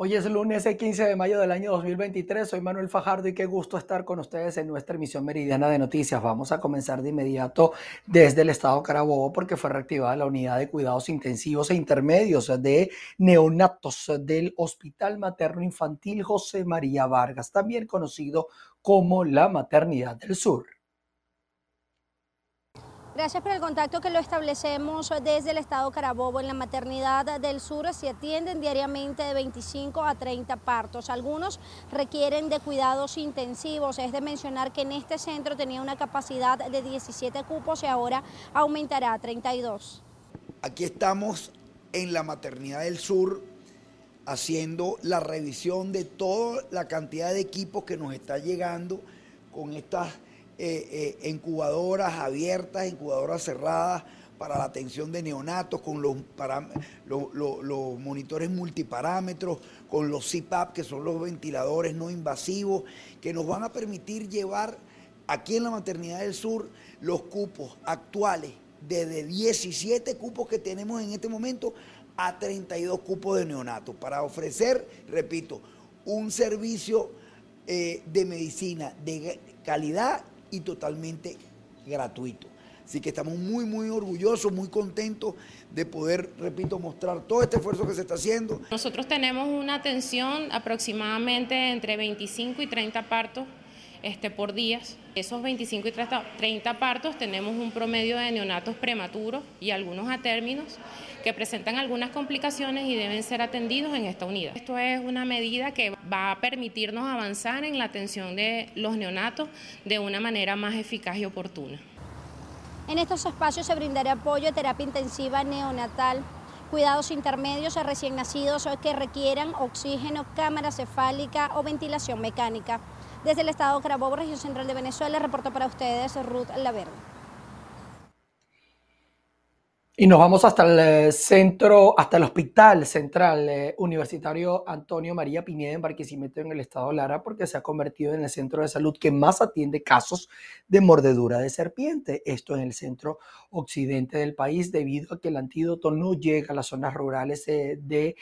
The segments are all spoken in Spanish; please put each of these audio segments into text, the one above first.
Hoy es lunes el 15 de mayo del año 2023. Soy Manuel Fajardo y qué gusto estar con ustedes en nuestra emisión meridiana de noticias. Vamos a comenzar de inmediato desde el estado Carabobo porque fue reactivada la unidad de cuidados intensivos e intermedios de neonatos del Hospital Materno Infantil José María Vargas, también conocido como la Maternidad del Sur. Gracias por el contacto que lo establecemos desde el estado Carabobo. En la maternidad del sur se atienden diariamente de 25 a 30 partos. Algunos requieren de cuidados intensivos. Es de mencionar que en este centro tenía una capacidad de 17 cupos y ahora aumentará a 32. Aquí estamos en la maternidad del sur haciendo la revisión de toda la cantidad de equipos que nos está llegando con estas eh, eh, incubadoras abiertas, incubadoras cerradas para la atención de neonatos, con los, monitores multiparámetros, con los CPAP, que son los ventiladores no invasivos, que nos van a permitir llevar aquí en la Maternidad del Sur los cupos actuales, desde 17 cupos que tenemos en este momento a 32 cupos de neonatos, para ofrecer, repito, un servicio eh, de medicina de calidad y totalmente gratuito. Así que estamos muy, muy orgullosos, muy contentos de poder, repito, mostrar todo este esfuerzo que se está haciendo. Nosotros tenemos una atención aproximadamente entre 25 y 30 partos este, por días. Esos 25 y 30, partos tenemos un promedio de neonatos prematuros y algunos a términos que presentan algunas complicaciones y deben ser atendidos en esta unidad. Esto es una medida que va a permitirnos avanzar en la atención de los neonatos de una manera más eficaz y oportuna. En estos espacios se brindará apoyo a terapia intensiva neonatal, cuidados intermedios a recién nacidos que requieran oxígeno, cámara cefálica o ventilación mecánica. Desde el estado Carabobo, región central de Venezuela, reporto para ustedes Ruth Laverde. Y nos vamos hasta el eh, centro, hasta el Hospital Central eh, Universitario Antonio María Pineda en Barquisimeto, en el estado Lara, porque se ha convertido en el centro de salud que más atiende casos de mordedura de serpiente. Esto en el centro occidente del país, debido a que el antídoto no llega a las zonas rurales eh, de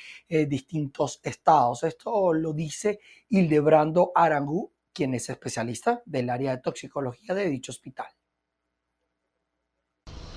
distintos estados. Esto lo dice Hildebrando Arangú, quien es especialista del área de toxicología de dicho hospital.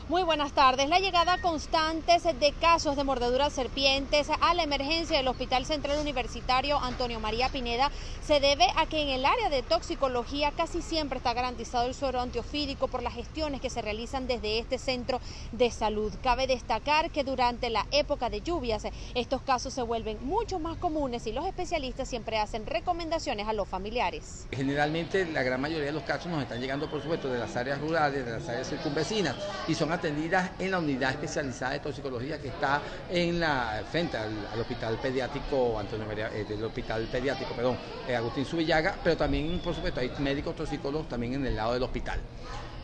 Muy buenas tardes. La llegada constante de casos de mordeduras serpientes a la emergencia del Hospital Central Universitario Antonio María Pineda se debe a que en el área de toxicología casi siempre está garantizado el suero antiofídico por las gestiones que se realizan desde este centro de salud. Cabe destacar que durante la época de lluvias estos casos se vuelven mucho más comunes y los especialistas siempre hacen recomendaciones a los familiares. Generalmente la gran mayoría de los casos nos están llegando por supuesto de las áreas rurales, de las áreas circunvecinas y son atendidas en la unidad especializada de toxicología que está en la frente al, hospital pediátrico Antonio María, eh, del hospital pediátrico, perdón, eh, Agustín Subillaga, pero también, por supuesto, hay médicos toxicólogos también en el lado del hospital.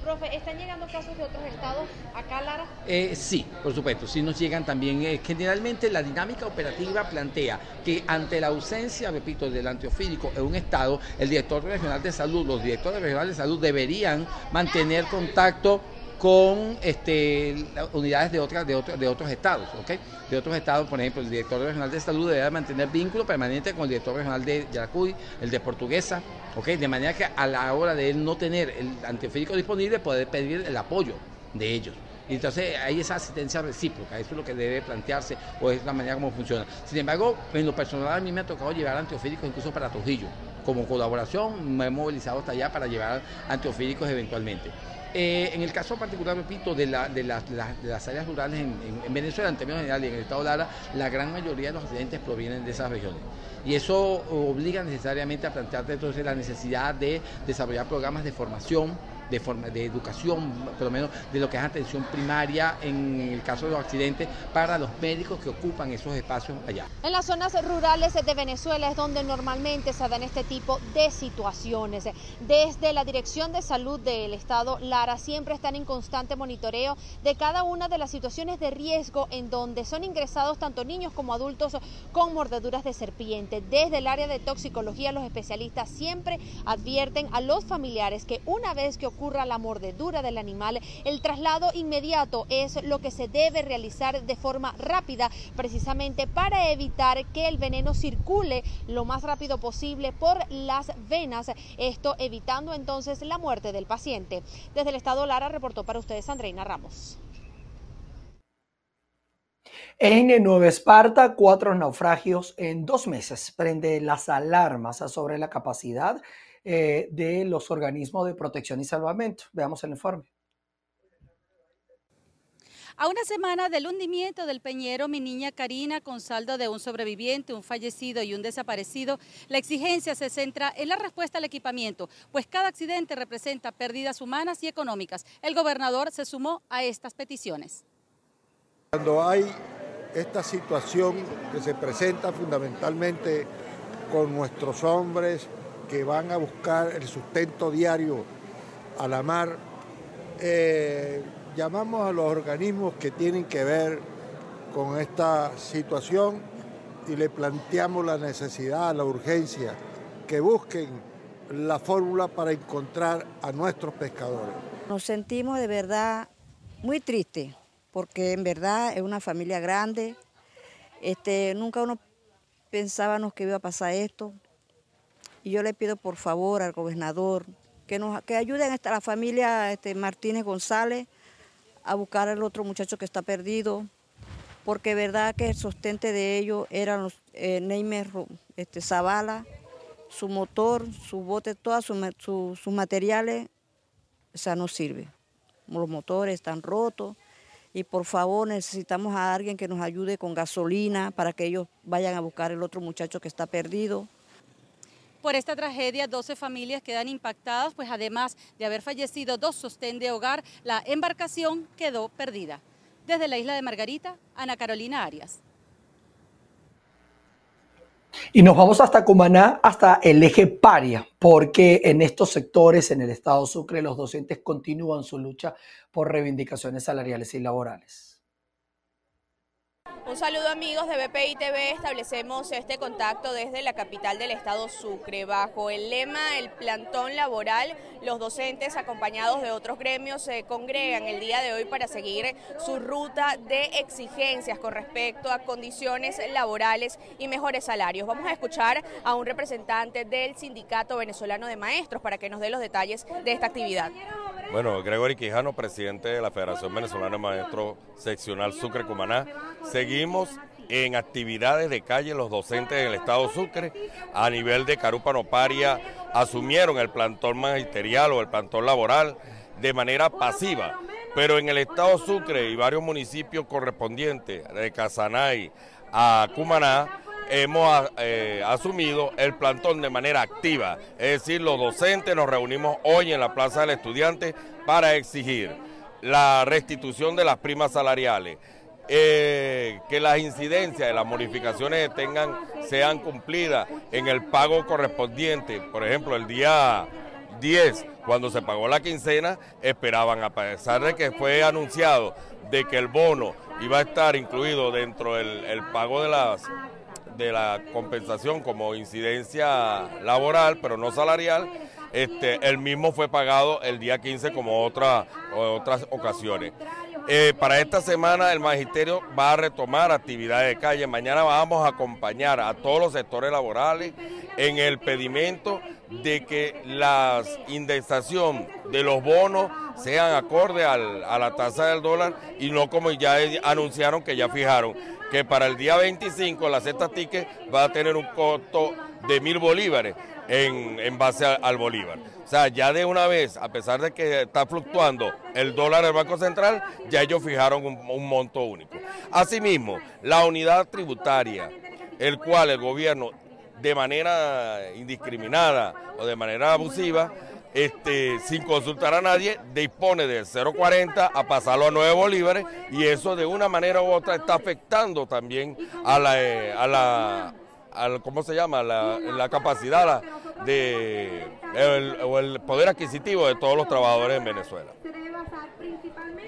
Profe, ¿están llegando casos de otros estados acá, Lara? Eh, sí, por supuesto, sí nos llegan también. generalmente la dinámica operativa plantea que ante la ausencia, repito, del antiofílico en un estado, el director regional de salud, los directores regionales de salud deberían mantener contacto con este, unidades de, otras, de, de otros estados, ¿ok? De otros estados, por ejemplo, el director regional de salud debe mantener vínculo permanente con el director regional de Yaracuy, el de Portuguesa, ¿ok? De manera que a la hora de él no tener el antiofílico disponible, poder pedir el apoyo de ellos. Y entonces hay esa asistencia recíproca, eso es lo que debe plantearse o es la manera como funciona. Sin embargo, en lo personal a mí me ha tocado llevar antiofílicos incluso para Trujillo. Como colaboración me he movilizado hasta allá para llevar antiofílicos eventualmente. Eh, en el caso particular, repito, de, de, las áreas rurales en, Venezuela, en términos generales, y en el estado Lara, la gran mayoría de los accidentes provienen de esas regiones. Y eso obliga necesariamente a plantearte entonces la necesidad de desarrollar programas de formación de, forma, de educación, por lo menos de lo que es atención primaria en el caso de los accidentes para los médicos que ocupan esos espacios allá. En las zonas rurales de Venezuela es donde normalmente se dan este tipo de situaciones. Desde la Dirección de Salud del Estado Lara siempre están en constante monitoreo de cada una de las situaciones de riesgo en donde son ingresados tanto niños como adultos con mordeduras de serpiente. Desde el área de toxicología los especialistas siempre advierten a los familiares que una vez que ocurra la mordedura del animal, el traslado inmediato es lo que se debe realizar de forma rápida, precisamente para evitar que el veneno circule lo más rápido posible por las venas, esto evitando entonces la muerte del paciente. Desde el estado Lara reportó para ustedes Andreina Ramos. En Nueva Esparta, cuatro naufragios en dos meses prende las alarmas sobre la capacidad eh, de los organismos de protección y salvamento. Veamos el informe. A una semana del hundimiento del Peñero, mi niña Karina, con saldo de un sobreviviente, un fallecido y un desaparecido, la exigencia se centra en la respuesta al equipamiento, pues cada accidente representa pérdidas humanas y económicas. El gobernador se sumó a estas peticiones. Cuando hay esta situación que se presenta fundamentalmente con nuestros hombres que van a buscar el sustento diario a la mar, eh, llamamos a los organismos que tienen que ver con esta situación y le planteamos la necesidad, la urgencia, que busquen la fórmula para encontrar a nuestros pescadores. Nos sentimos de verdad muy tristes, porque en verdad es una familia grande. Este, nunca uno pensábamos que iba a pasar esto. Y yo le pido por favor al gobernador que nos que ayuden a la familia este, Martínez González a buscar al otro muchacho que está perdido, porque verdad que el sostente de ellos eran los eh, este, Zavala, su motor, su bote, todos sus materiales, o sea, no sirve. Los motores están rotos y por favor necesitamos a alguien que nos ayude con gasolina para que ellos vayan a buscar el otro muchacho que está perdido. Por esta tragedia, 12 familias quedan impactadas, pues además de haber fallecido dos sostén de hogar, la embarcación quedó perdida. Desde la isla de Margarita, Ana Carolina Arias. Y nos vamos hasta Cumaná, hasta el eje paria, porque en estos sectores, en el estado Sucre, los docentes continúan su lucha por reivindicaciones salariales y laborales. Un saludo amigos de BPI TV, establecemos este contacto desde la capital del estado Sucre. Bajo el lema El plantón laboral, los docentes acompañados de otros gremios se congregan el día de hoy para seguir su ruta de exigencias con respecto a condiciones laborales y mejores salarios. Vamos a escuchar a un representante del Sindicato Venezolano de Maestros para que nos dé los detalles de esta actividad. Bueno, Gregory Quijano, presidente de la Federación Venezolana de Maestros Seccional Sucre Cumaná. Seguimos en actividades de calle los docentes en el estado Sucre. A nivel de Carúpano-Paria asumieron el plantón magisterial o el plantón laboral de manera pasiva. Pero en el estado Sucre y varios municipios correspondientes, de Casanay a Cumaná, hemos eh, asumido el plantón de manera activa. Es decir, los docentes nos reunimos hoy en la Plaza del Estudiante para exigir la restitución de las primas salariales. Eh, que las incidencias de las modificaciones tengan, sean cumplidas en el pago correspondiente. Por ejemplo, el día 10, cuando se pagó la quincena, esperaban, a pesar de que fue anunciado de que el bono iba a estar incluido dentro del pago de las de la compensación como incidencia laboral, pero no salarial, este, el mismo fue pagado el día 15 como otra, otras ocasiones. Eh, para esta semana el magisterio va a retomar actividades de calle. Mañana vamos a acompañar a todos los sectores laborales en el pedimento de que la indexación de los bonos sean acorde a la tasa del dólar y no como ya anunciaron que ya fijaron que para el día 25 la cesta ticket va a tener un costo de mil bolívares en, base al bolívar. O sea, ya de una vez, a pesar de que está fluctuando el dólar del Banco Central, ya ellos fijaron un monto único. Asimismo, la unidad tributaria, el cual el gobierno de manera indiscriminada o de manera abusiva este, sin consultar a nadie, dispone de 0,40 a pasarlo a 9 bolívares y eso de una manera u otra está afectando también a la, eh, a la ¿cómo se llama? La, la capacidad de, o el poder adquisitivo de todos los trabajadores en Venezuela.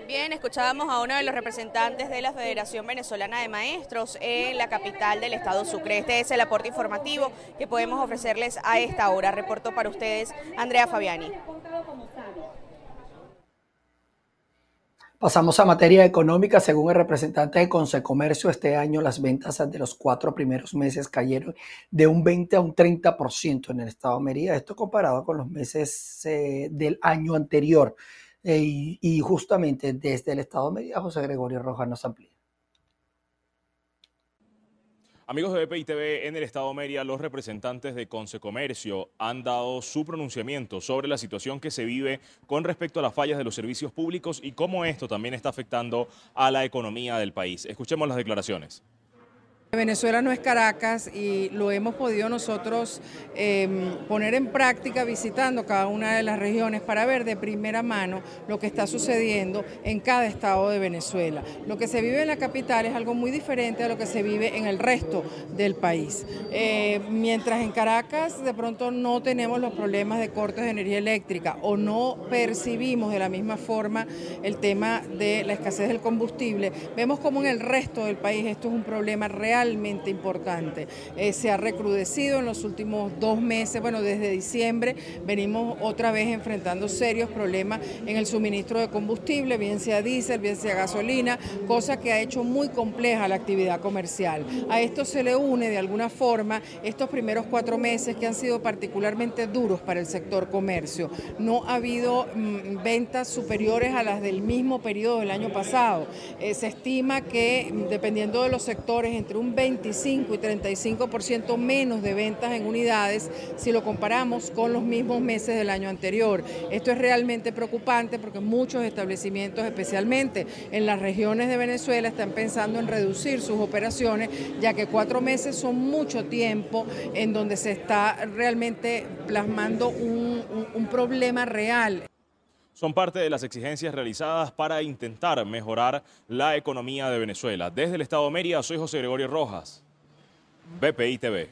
Bien, escuchábamos a uno de los representantes de la Federación Venezolana de Maestros en la capital del estado Sucre. Este es el aporte informativo que podemos ofrecerles a esta hora. Reporto para ustedes Andrea Fabiani. Pasamos a materia económica. Según el representante de Consecomercio, este año las ventas de los cuatro primeros meses cayeron de un 20 a un 30% en el estado de Mérida. Esto comparado con los meses eh, del año anterior. Eh, y, justamente desde el estado Mérida, José Gregorio Rojas nos amplía. Amigos de BPI TV, en el Estado Mérida, los representantes de Consecomercio han dado su pronunciamiento sobre la situación que se vive con respecto a las fallas de los servicios públicos y cómo esto también está afectando a la economía del país. Escuchemos las declaraciones. Venezuela no es Caracas y lo hemos podido nosotros eh, poner en práctica visitando cada una de las regiones para ver de primera mano lo que está sucediendo en cada estado de Venezuela. Lo que se vive en la capital es algo muy diferente a lo que se vive en el resto del país. Eh, mientras en Caracas de pronto no tenemos los problemas de cortes de energía eléctrica o no percibimos de la misma forma el tema de la escasez del combustible, vemos como en el resto del país esto es un problema real realmente importante. Eh, se ha recrudecido en los últimos dos meses, bueno, desde diciembre venimos otra vez enfrentando serios problemas en el suministro de combustible, bien sea diésel, bien sea gasolina, cosa que ha hecho muy compleja la actividad comercial. A esto se le une de alguna forma estos primeros cuatro meses que han sido particularmente duros para el sector comercio. No ha habido mm, ventas superiores a las del mismo periodo del año pasado. Eh, se estima que mm, dependiendo de los sectores, entre un 25 y 35% menos de ventas en unidades si lo comparamos con los mismos meses del año anterior. Esto es realmente preocupante porque muchos establecimientos, especialmente en las regiones de Venezuela, están pensando en reducir sus operaciones, ya que cuatro meses son mucho tiempo en donde se está realmente plasmando un, problema real son parte de las exigencias realizadas para intentar mejorar la economía de Venezuela. Desde el Estado de Mérida, soy José Gregorio Rojas, BPI TV.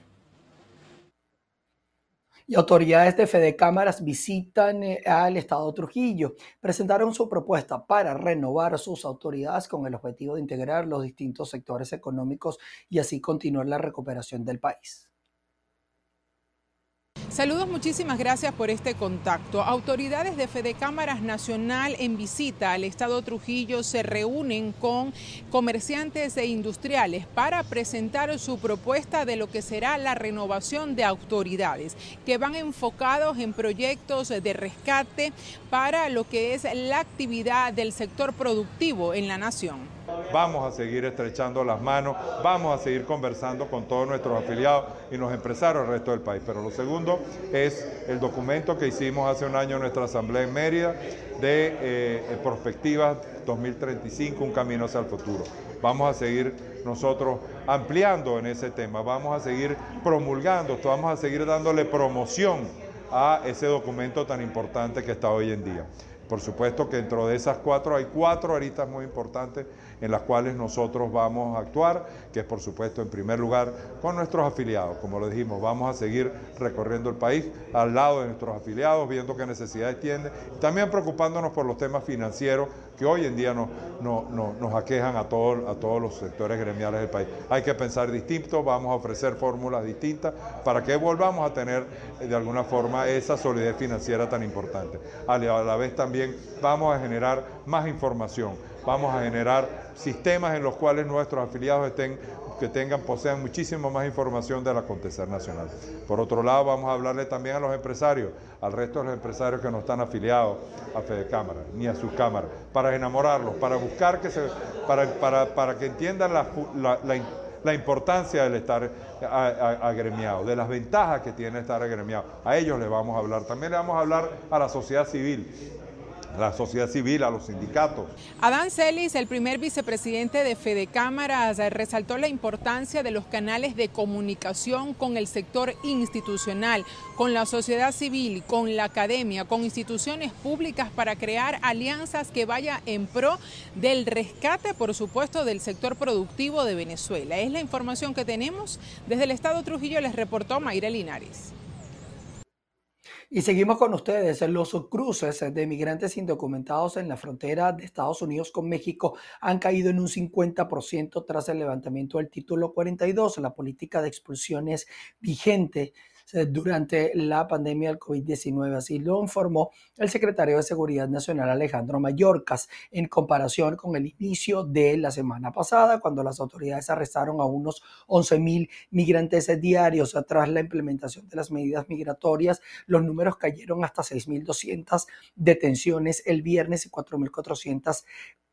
Y autoridades de Fede Cámaras visitan eh, al Estado Trujillo. Presentaron su propuesta para renovar sus autoridades con el objetivo de integrar los distintos sectores económicos y así continuar la recuperación del país. Saludos, muchísimas gracias por este contacto. Autoridades de Fede Cámaras Nacional en visita al Estado Trujillo se reúnen con comerciantes e industriales para presentar su propuesta de lo que será la renovación de autoridades, que van enfocados en proyectos de rescate para lo que es la actividad del sector productivo en la nación. Vamos a seguir estrechando las manos, vamos a seguir conversando con todos nuestros afiliados y los empresarios del resto del país. Pero lo segundo es el documento que hicimos hace un año en nuestra asamblea en Mérida de eh, Perspectivas 2035, un camino hacia el futuro. Vamos a seguir nosotros ampliando en ese tema, vamos a seguir promulgando, vamos a seguir dándole promoción a ese documento tan importante que está hoy en día. Por supuesto que dentro de esas cuatro hay cuatro aristas muy importantes en las cuales nosotros vamos a actuar, que es por supuesto en primer lugar con nuestros afiliados. Como lo dijimos, vamos a seguir recorriendo el país al lado de nuestros afiliados, viendo qué necesidades tienen, también preocupándonos por los temas financieros que hoy en día nos, aquejan a, todos a todos los sectores gremiales del país. Hay que pensar distinto, vamos a ofrecer fórmulas distintas para que volvamos a tener eh, de alguna forma esa solidez financiera tan importante. A la vez también vamos a generar más información, vamos a generar sistemas en los cuales nuestros afiliados estén que tengan, posean muchísimo más información del acontecer nacional. Por otro lado, vamos a hablarle también a los empresarios, al resto de los empresarios que no están afiliados a Fede Cámara, ni a sus cámaras, para enamorarlos, para buscar que se, para, para, para que entiendan la, la, la, importancia del estar agremiado, de las ventajas que tiene estar agremiado. A ellos les vamos a hablar. También le vamos a hablar a la sociedad civil la sociedad civil, a los sindicatos. Adán Celis, el primer vicepresidente de Fede Cámaras, resaltó la importancia de los canales de comunicación con el sector institucional, con la sociedad civil, con la academia, con instituciones públicas para crear alianzas que vaya en pro del rescate, por supuesto, del sector productivo de Venezuela. Es la información que tenemos desde el Estado Trujillo, les reportó Mayra Linares. Y seguimos con ustedes. Los cruces de migrantes indocumentados en la frontera de Estados Unidos con México han caído en un 50% tras el levantamiento del título 42, la política de expulsiones vigente durante la pandemia del COVID-19. Así lo informó el secretario de Seguridad Nacional Alejandro Mayorkas en comparación con el inicio de la semana pasada, cuando las autoridades arrestaron a unos 11 mil migrantes diarios. Tras la implementación de las medidas migratorias, los números cayeron hasta 6.200 detenciones el viernes y 4.400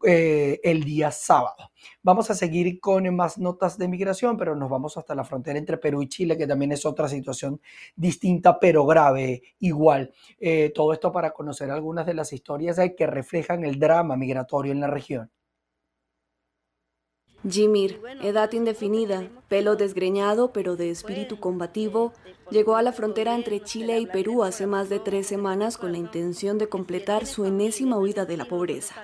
eh, el día sábado. Vamos a seguir con más notas de migración, pero nos vamos hasta la frontera entre Perú y Chile, que también es otra situación distinta, pero grave igual. Eh, todo esto para conocer algunas de las historias que reflejan el drama migratorio en la región. Jimir, edad indefinida, pelo desgreñado pero de espíritu combativo, llegó a la frontera entre Chile y Perú hace más de tres semanas con la intención de completar su enésima huida de la pobreza.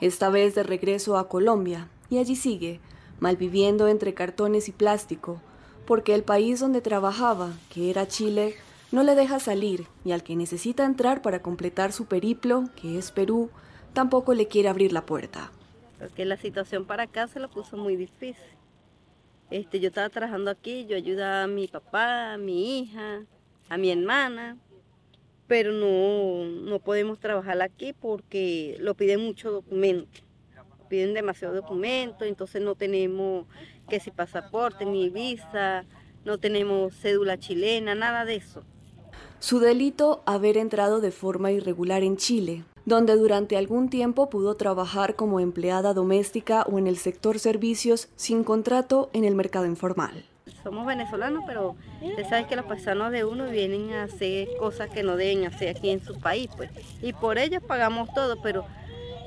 Esta vez de regreso a Colombia, y allí sigue, malviviendo entre cartones y plástico, porque el país donde trabajaba, que era Chile, no le deja salir y al que necesita entrar para completar su periplo, que es Perú, tampoco le quiere abrir la puerta porque la situación para acá se lo puso muy difícil. Este, yo estaba trabajando aquí, yo ayudaba a mi papá, a mi hija, a mi hermana, pero no, no podemos trabajar aquí porque lo piden mucho documento, piden demasiado documento, entonces no tenemos que si pasaporte, ni visa, no tenemos cédula chilena, nada de eso. Su delito, haber entrado de forma irregular en Chile, donde durante algún tiempo pudo trabajar como empleada doméstica o en el sector servicios sin contrato en el mercado informal. Somos venezolanos, pero usted sabe que los paisanos de uno vienen a hacer cosas que no deben hacer aquí en su país, pues. Y por ellos pagamos todo, pero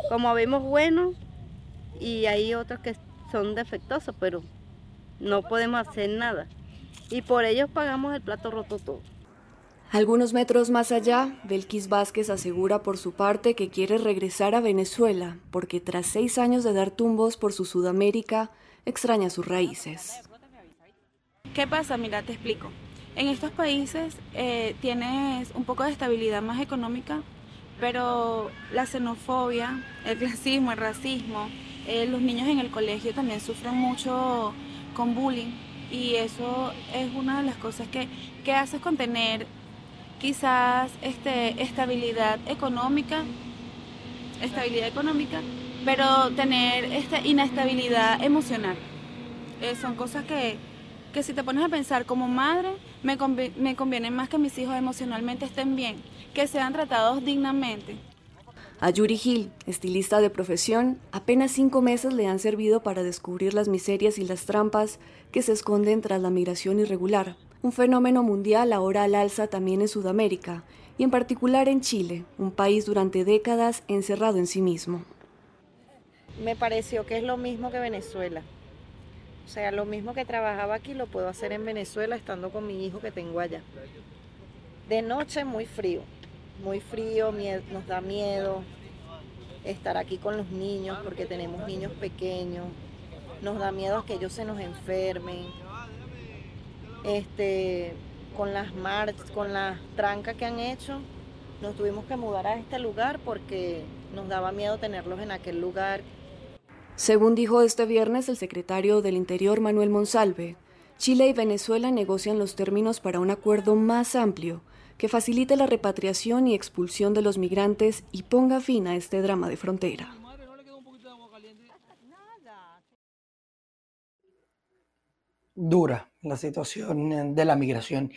como vemos buenos y hay otros que son defectuosos, pero no podemos hacer nada. Y por ellos pagamos el plato roto todo. Algunos metros más allá, Belkis Vázquez asegura por su parte que quiere regresar a Venezuela porque tras seis años de dar tumbos por su Sudamérica, extraña sus raíces. ¿Qué pasa? Mira, te explico. En estos países eh, tienes un poco de estabilidad más económica, pero la xenofobia, el clasismo, el racismo, eh, los niños en el colegio también sufren mucho con bullying y eso es una de las cosas que, que haces con tener quizás este, estabilidad económica, estabilidad económica, pero tener esta inestabilidad emocional. Eh, son cosas que, que, si te pones a pensar como madre, me, me conviene más que mis hijos emocionalmente estén bien, que sean tratados dignamente. A Yuri Gil, estilista de profesión, apenas cinco meses le han servido para descubrir las miserias y las trampas que se esconden tras la migración irregular, un fenómeno mundial ahora al alza también en Sudamérica y en particular en Chile, un país durante décadas encerrado en sí mismo. Me pareció que es lo mismo que Venezuela. O sea, lo mismo que trabajaba aquí lo puedo hacer en Venezuela estando con mi hijo que tengo allá. De noche muy frío, muy frío, nos da miedo estar aquí con los niños porque tenemos niños pequeños, nos da miedo que ellos se nos enfermen, este, con las marchas, con las trancas que han hecho, nos tuvimos que mudar a este lugar porque nos daba miedo tenerlos en aquel lugar. Según dijo este viernes el secretario del Interior Manuel Monsalve, Chile y Venezuela negocian los términos para un acuerdo más amplio que facilite la repatriación y expulsión de los migrantes y ponga fin a este drama de frontera. Dura la situación de la migración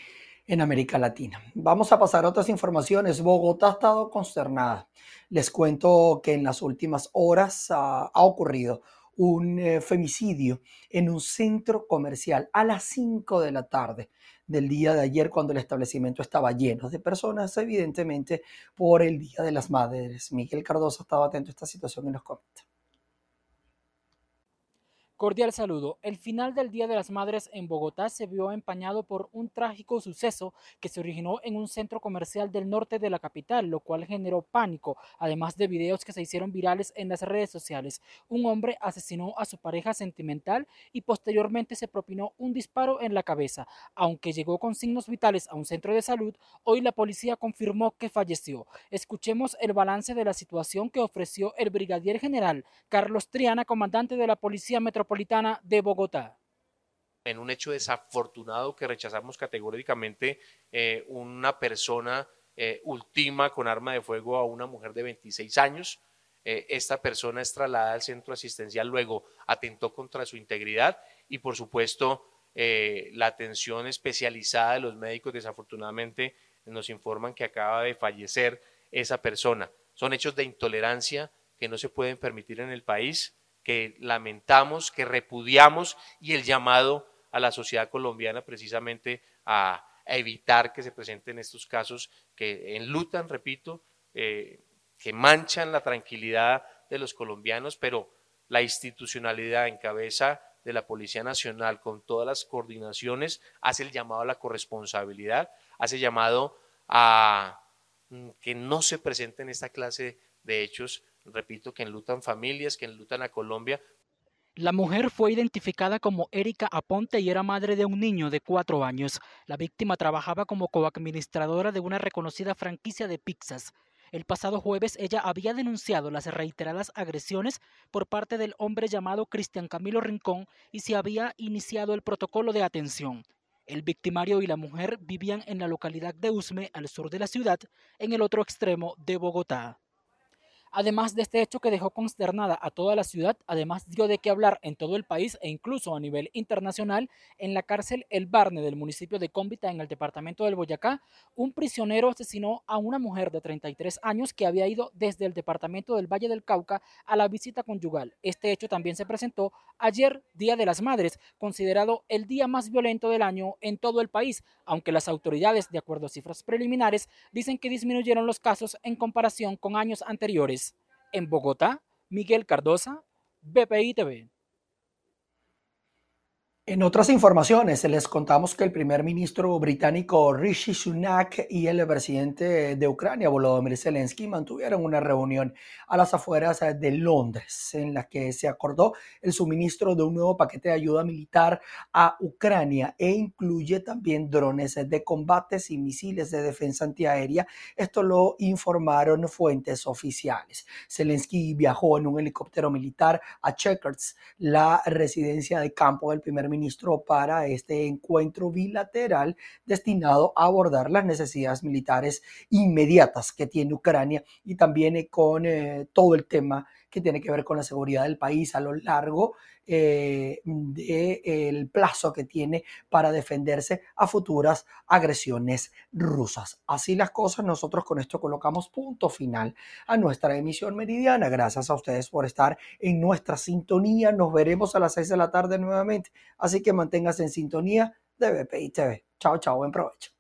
en América Latina. Vamos a pasar a otras informaciones. Bogotá ha estado consternada. Les cuento que en las últimas horas ha ocurrido un eh, femicidio en un centro comercial a las 5 de la tarde del día de ayer cuando el establecimiento estaba lleno de personas, evidentemente por el Día de las Madres. Miguel Cardoso estaba atento a esta situación y nos comenta. Cordial saludo. El final del Día de las Madres en Bogotá se vio empañado por un trágico suceso que se originó en un centro comercial del norte de la capital, lo cual generó pánico, además de videos que se hicieron virales en las redes sociales. Un hombre asesinó a su pareja sentimental y posteriormente se propinó un disparo en la cabeza. Aunque llegó con signos vitales a un centro de salud, hoy la policía confirmó que falleció. Escuchemos el balance de la situación que ofreció el brigadier general Carlos Triana, comandante de la Policía Metropolitana de Bogotá. en un hecho desafortunado que rechazamos categóricamente eh, una persona eh, ultima con arma de fuego a una mujer de 26 años. Eh, esta persona es trasladada al centro asistencial, luego atentó contra su integridad y por supuesto la atención especializada de los médicos desafortunadamente nos informan que acaba de fallecer esa persona. Son hechos de intolerancia que no se pueden permitir en el país, que lamentamos, que repudiamos y el llamado a la sociedad colombiana precisamente a, evitar que se presenten estos casos que enlutan, repito, eh, que manchan la tranquilidad de los colombianos, pero la institucionalidad en cabeza de la Policía Nacional con todas las coordinaciones hace el llamado a la corresponsabilidad, hace llamado a mm, que no se presenten esta clase de hechos, repito, que enlutan familias, que enlutan a Colombia, la mujer fue identificada como Erika Aponte y era madre de un niño de cuatro años. La víctima trabajaba como coadministradora de una reconocida franquicia de pizzas. El pasado jueves ella había denunciado las reiteradas agresiones por parte del hombre llamado Cristian Camilo Rincón y se había iniciado el protocolo de atención. El victimario y la mujer vivían en la localidad de Usme, al sur de la ciudad, en el otro extremo de Bogotá. Además de este hecho que dejó consternada a toda la ciudad, además dio de qué hablar en todo el país e incluso a nivel internacional, en la cárcel El Barne del municipio de Cómbita en el departamento del Boyacá, un prisionero asesinó a una mujer de 33 años que había ido desde el departamento del Valle del Cauca a la visita conyugal. Este hecho también se presentó ayer, Día de las Madres, considerado el día más violento del año en todo el país, aunque las autoridades, de acuerdo a cifras preliminares, dicen que disminuyeron los casos en comparación con años anteriores. En Bogotá, Miguel Cardosa, BPI TV. En otras informaciones, les contamos que el primer ministro británico Rishi Sunak y el presidente de Ucrania, Volodymyr Zelensky, mantuvieron una reunión a las afueras de Londres en la que se acordó el suministro de un nuevo paquete de ayuda militar a Ucrania e incluye también drones de combates y misiles de defensa antiaérea. Esto lo informaron fuentes oficiales. Zelensky viajó en un helicóptero militar a Chequers, la residencia de campo del primer ministro ministro para este encuentro bilateral destinado a abordar las necesidades militares inmediatas que tiene Ucrania y también eh, con eh, todo el tema que tiene que ver con la seguridad del país a lo largo eh, del plazo que tiene para defenderse a futuras agresiones rusas. Así las cosas, nosotros con esto colocamos punto final a nuestra emisión meridiana. Gracias a ustedes por estar en nuestra sintonía. Nos veremos a las 6 de la tarde nuevamente. Así que manténgase en sintonía de BPI TV. Chao, chao, buen provecho.